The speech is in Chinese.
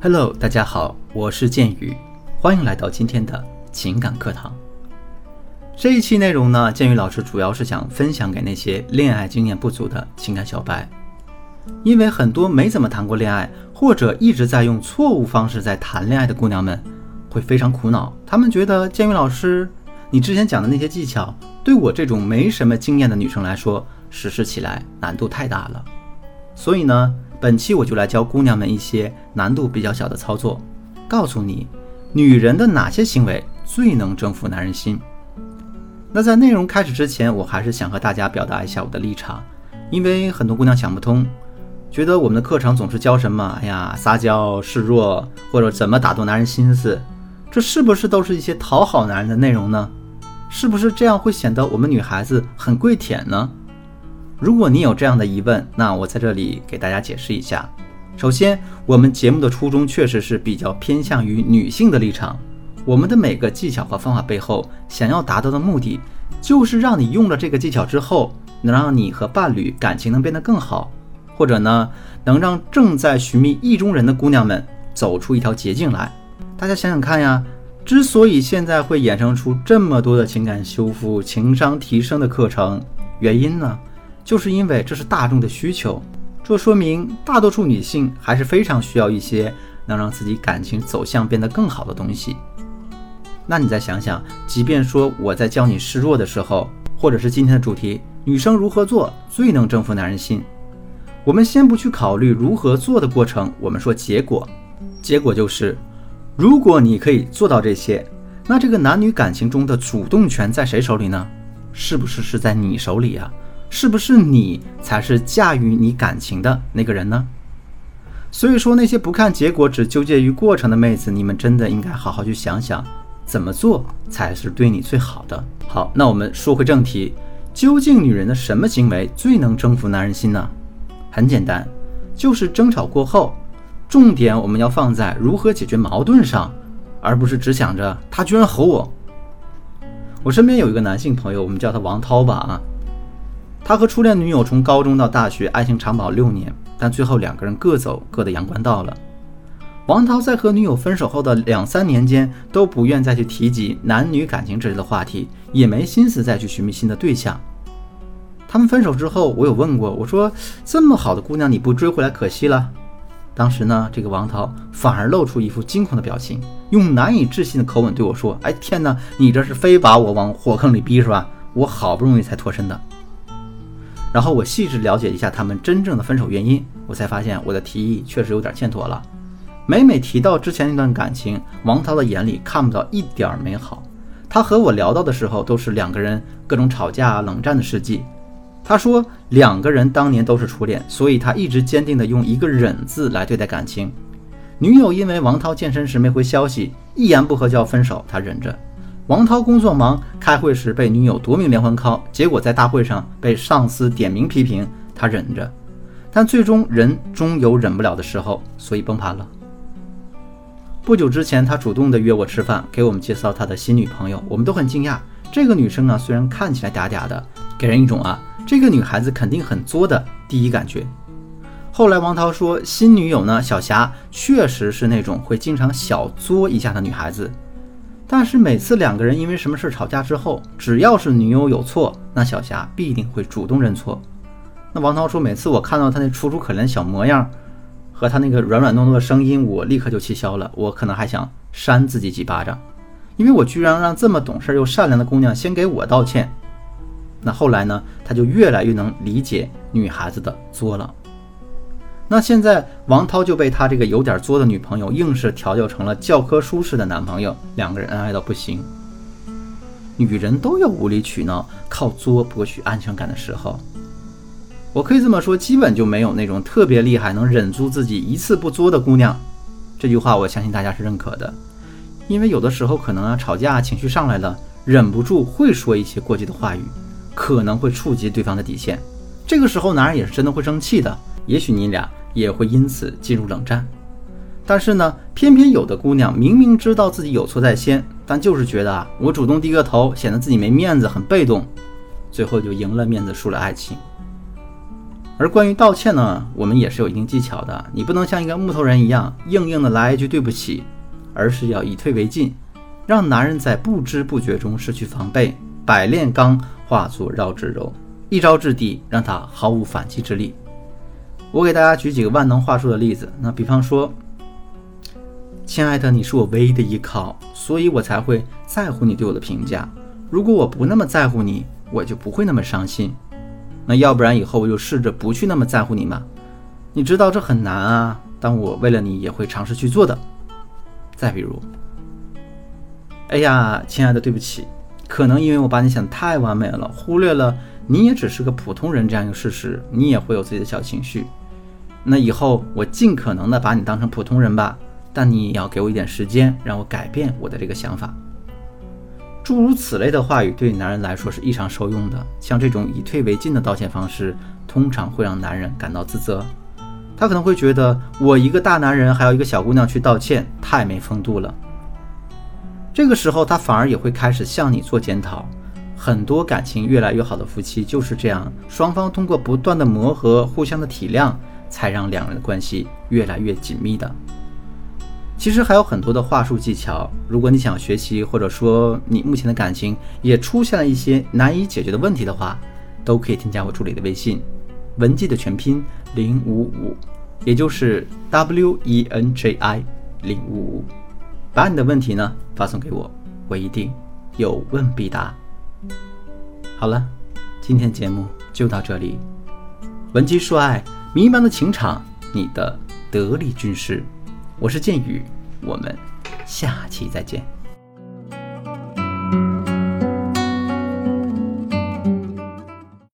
Hello，大家好，我是剑宇，欢迎来到今天的情感课堂。这一期内容呢，剑宇老师主要是想分享给那些恋爱经验不足的情感小白，因为很多没怎么谈过恋爱，或者一直在用错误方式在谈恋爱的姑娘们，会非常苦恼。她们觉得剑宇老师，你之前讲的那些技巧，对我这种没什么经验的女生来说，实施起来难度太大了。所以呢。本期我就来教姑娘们一些难度比较小的操作，告诉你女人的哪些行为最能征服男人心。那在内容开始之前，我还是想和大家表达一下我的立场，因为很多姑娘想不通，觉得我们的课程总是教什么，哎呀，撒娇示弱，或者怎么打动男人心思，这是不是都是一些讨好男人的内容呢？是不是这样会显得我们女孩子很跪舔呢？如果你有这样的疑问，那我在这里给大家解释一下。首先，我们节目的初衷确实是比较偏向于女性的立场。我们的每个技巧和方法背后，想要达到的目的，就是让你用了这个技巧之后，能让你和伴侣感情能变得更好，或者呢，能让正在寻觅意中人的姑娘们走出一条捷径来。大家想想看呀，之所以现在会衍生出这么多的情感修复、情商提升的课程，原因呢？就是因为这是大众的需求，这说明大多数女性还是非常需要一些能让自己感情走向变得更好的东西。那你再想想，即便说我在教你示弱的时候，或者是今天的主题，女生如何做最能征服男人心，我们先不去考虑如何做的过程，我们说结果，结果就是，如果你可以做到这些，那这个男女感情中的主动权在谁手里呢？是不是是在你手里呀？是不是你才是驾驭你感情的那个人呢？所以说，那些不看结果只纠结于过程的妹子，你们真的应该好好去想想，怎么做才是对你最好的。好，那我们说回正题，究竟女人的什么行为最能征服男人心呢？很简单，就是争吵过后，重点我们要放在如何解决矛盾上，而不是只想着他居然吼我。我身边有一个男性朋友，我们叫他王涛吧啊。他和初恋女友从高中到大学，爱情长跑六年，但最后两个人各走各的阳关道了。王涛在和女友分手后的两三年间，都不愿再去提及男女感情之类的话题，也没心思再去寻觅新的对象。他们分手之后，我有问过，我说这么好的姑娘你不追回来可惜了。当时呢，这个王涛反而露出一副惊恐的表情，用难以置信的口吻对我说：“哎天哪，你这是非把我往火坑里逼是吧？我好不容易才脱身的。”然后我细致了解一下他们真正的分手原因，我才发现我的提议确实有点欠妥了。每每提到之前那段感情，王涛的眼里看不到一点美好。他和我聊到的时候，都是两个人各种吵架、冷战的事迹。他说两个人当年都是初恋，所以他一直坚定地用一个忍字来对待感情。女友因为王涛健身时没回消息，一言不合就要分手，他忍着。王涛工作忙，开会时被女友夺命连环 call，结果在大会上被上司点名批评，他忍着，但最终人终有忍不了的时候，所以崩盘了。不久之前，他主动的约我吃饭，给我们介绍他的新女朋友，我们都很惊讶。这个女生啊，虽然看起来嗲嗲的，给人一种啊，这个女孩子肯定很作的第一感觉。后来王涛说，新女友呢，小霞确实是那种会经常小作一下的女孩子。但是每次两个人因为什么事吵架之后，只要是女友有错，那小霞必定会主动认错。那王涛说，每次我看到他那楚楚可怜小模样，和他那个软软糯糯的声音，我立刻就气消了。我可能还想扇自己几巴掌，因为我居然让这么懂事又善良的姑娘先给我道歉。那后来呢，他就越来越能理解女孩子的作了。那现在王涛就被他这个有点作的女朋友硬是调教成了教科书式的男朋友，两个人恩爱到不行。女人都有无理取闹、靠作博取安全感的时候。我可以这么说，基本就没有那种特别厉害能忍住自己一次不作的姑娘。这句话我相信大家是认可的，因为有的时候可能啊吵架情绪上来了，忍不住会说一些过激的话语，可能会触及对方的底线。这个时候男人也是真的会生气的，也许你俩。也会因此进入冷战，但是呢，偏偏有的姑娘明明知道自己有错在先，但就是觉得啊，我主动低个头显得自己没面子，很被动，最后就赢了面子，输了爱情。而关于道歉呢，我们也是有一定技巧的。你不能像一个木头人一样硬硬的来一句对不起，而是要以退为进，让男人在不知不觉中失去防备，百炼钢化作绕指柔，一招制敌，让他毫无反击之力。我给大家举几个万能话术的例子。那比方说，亲爱的，你是我唯一的依靠，所以我才会在乎你对我的评价。如果我不那么在乎你，我就不会那么伤心。那要不然以后我就试着不去那么在乎你嘛。你知道这很难啊，但我为了你也会尝试去做的。再比如，哎呀，亲爱的，对不起，可能因为我把你想得太完美了，忽略了你也只是个普通人这样一个事实，你也会有自己的小情绪。那以后我尽可能的把你当成普通人吧，但你也要给我一点时间，让我改变我的这个想法。诸如此类的话语对男人来说是异常受用的。像这种以退为进的道歉方式，通常会让男人感到自责。他可能会觉得，我一个大男人还要一个小姑娘去道歉，太没风度了。这个时候，他反而也会开始向你做检讨。很多感情越来越好的夫妻就是这样，双方通过不断的磨合，互相的体谅。才让两人的关系越来越紧密的。其实还有很多的话术技巧，如果你想学习，或者说你目前的感情也出现了一些难以解决的问题的话，都可以添加我助理的微信，文姬的全拼零五五，也就是 W E N J I 零五五，把你的问题呢发送给我，我一定有问必答。好了，今天节目就到这里，文姬说爱。迷茫的情场，你的得力军师，我是剑宇，我们下期再见。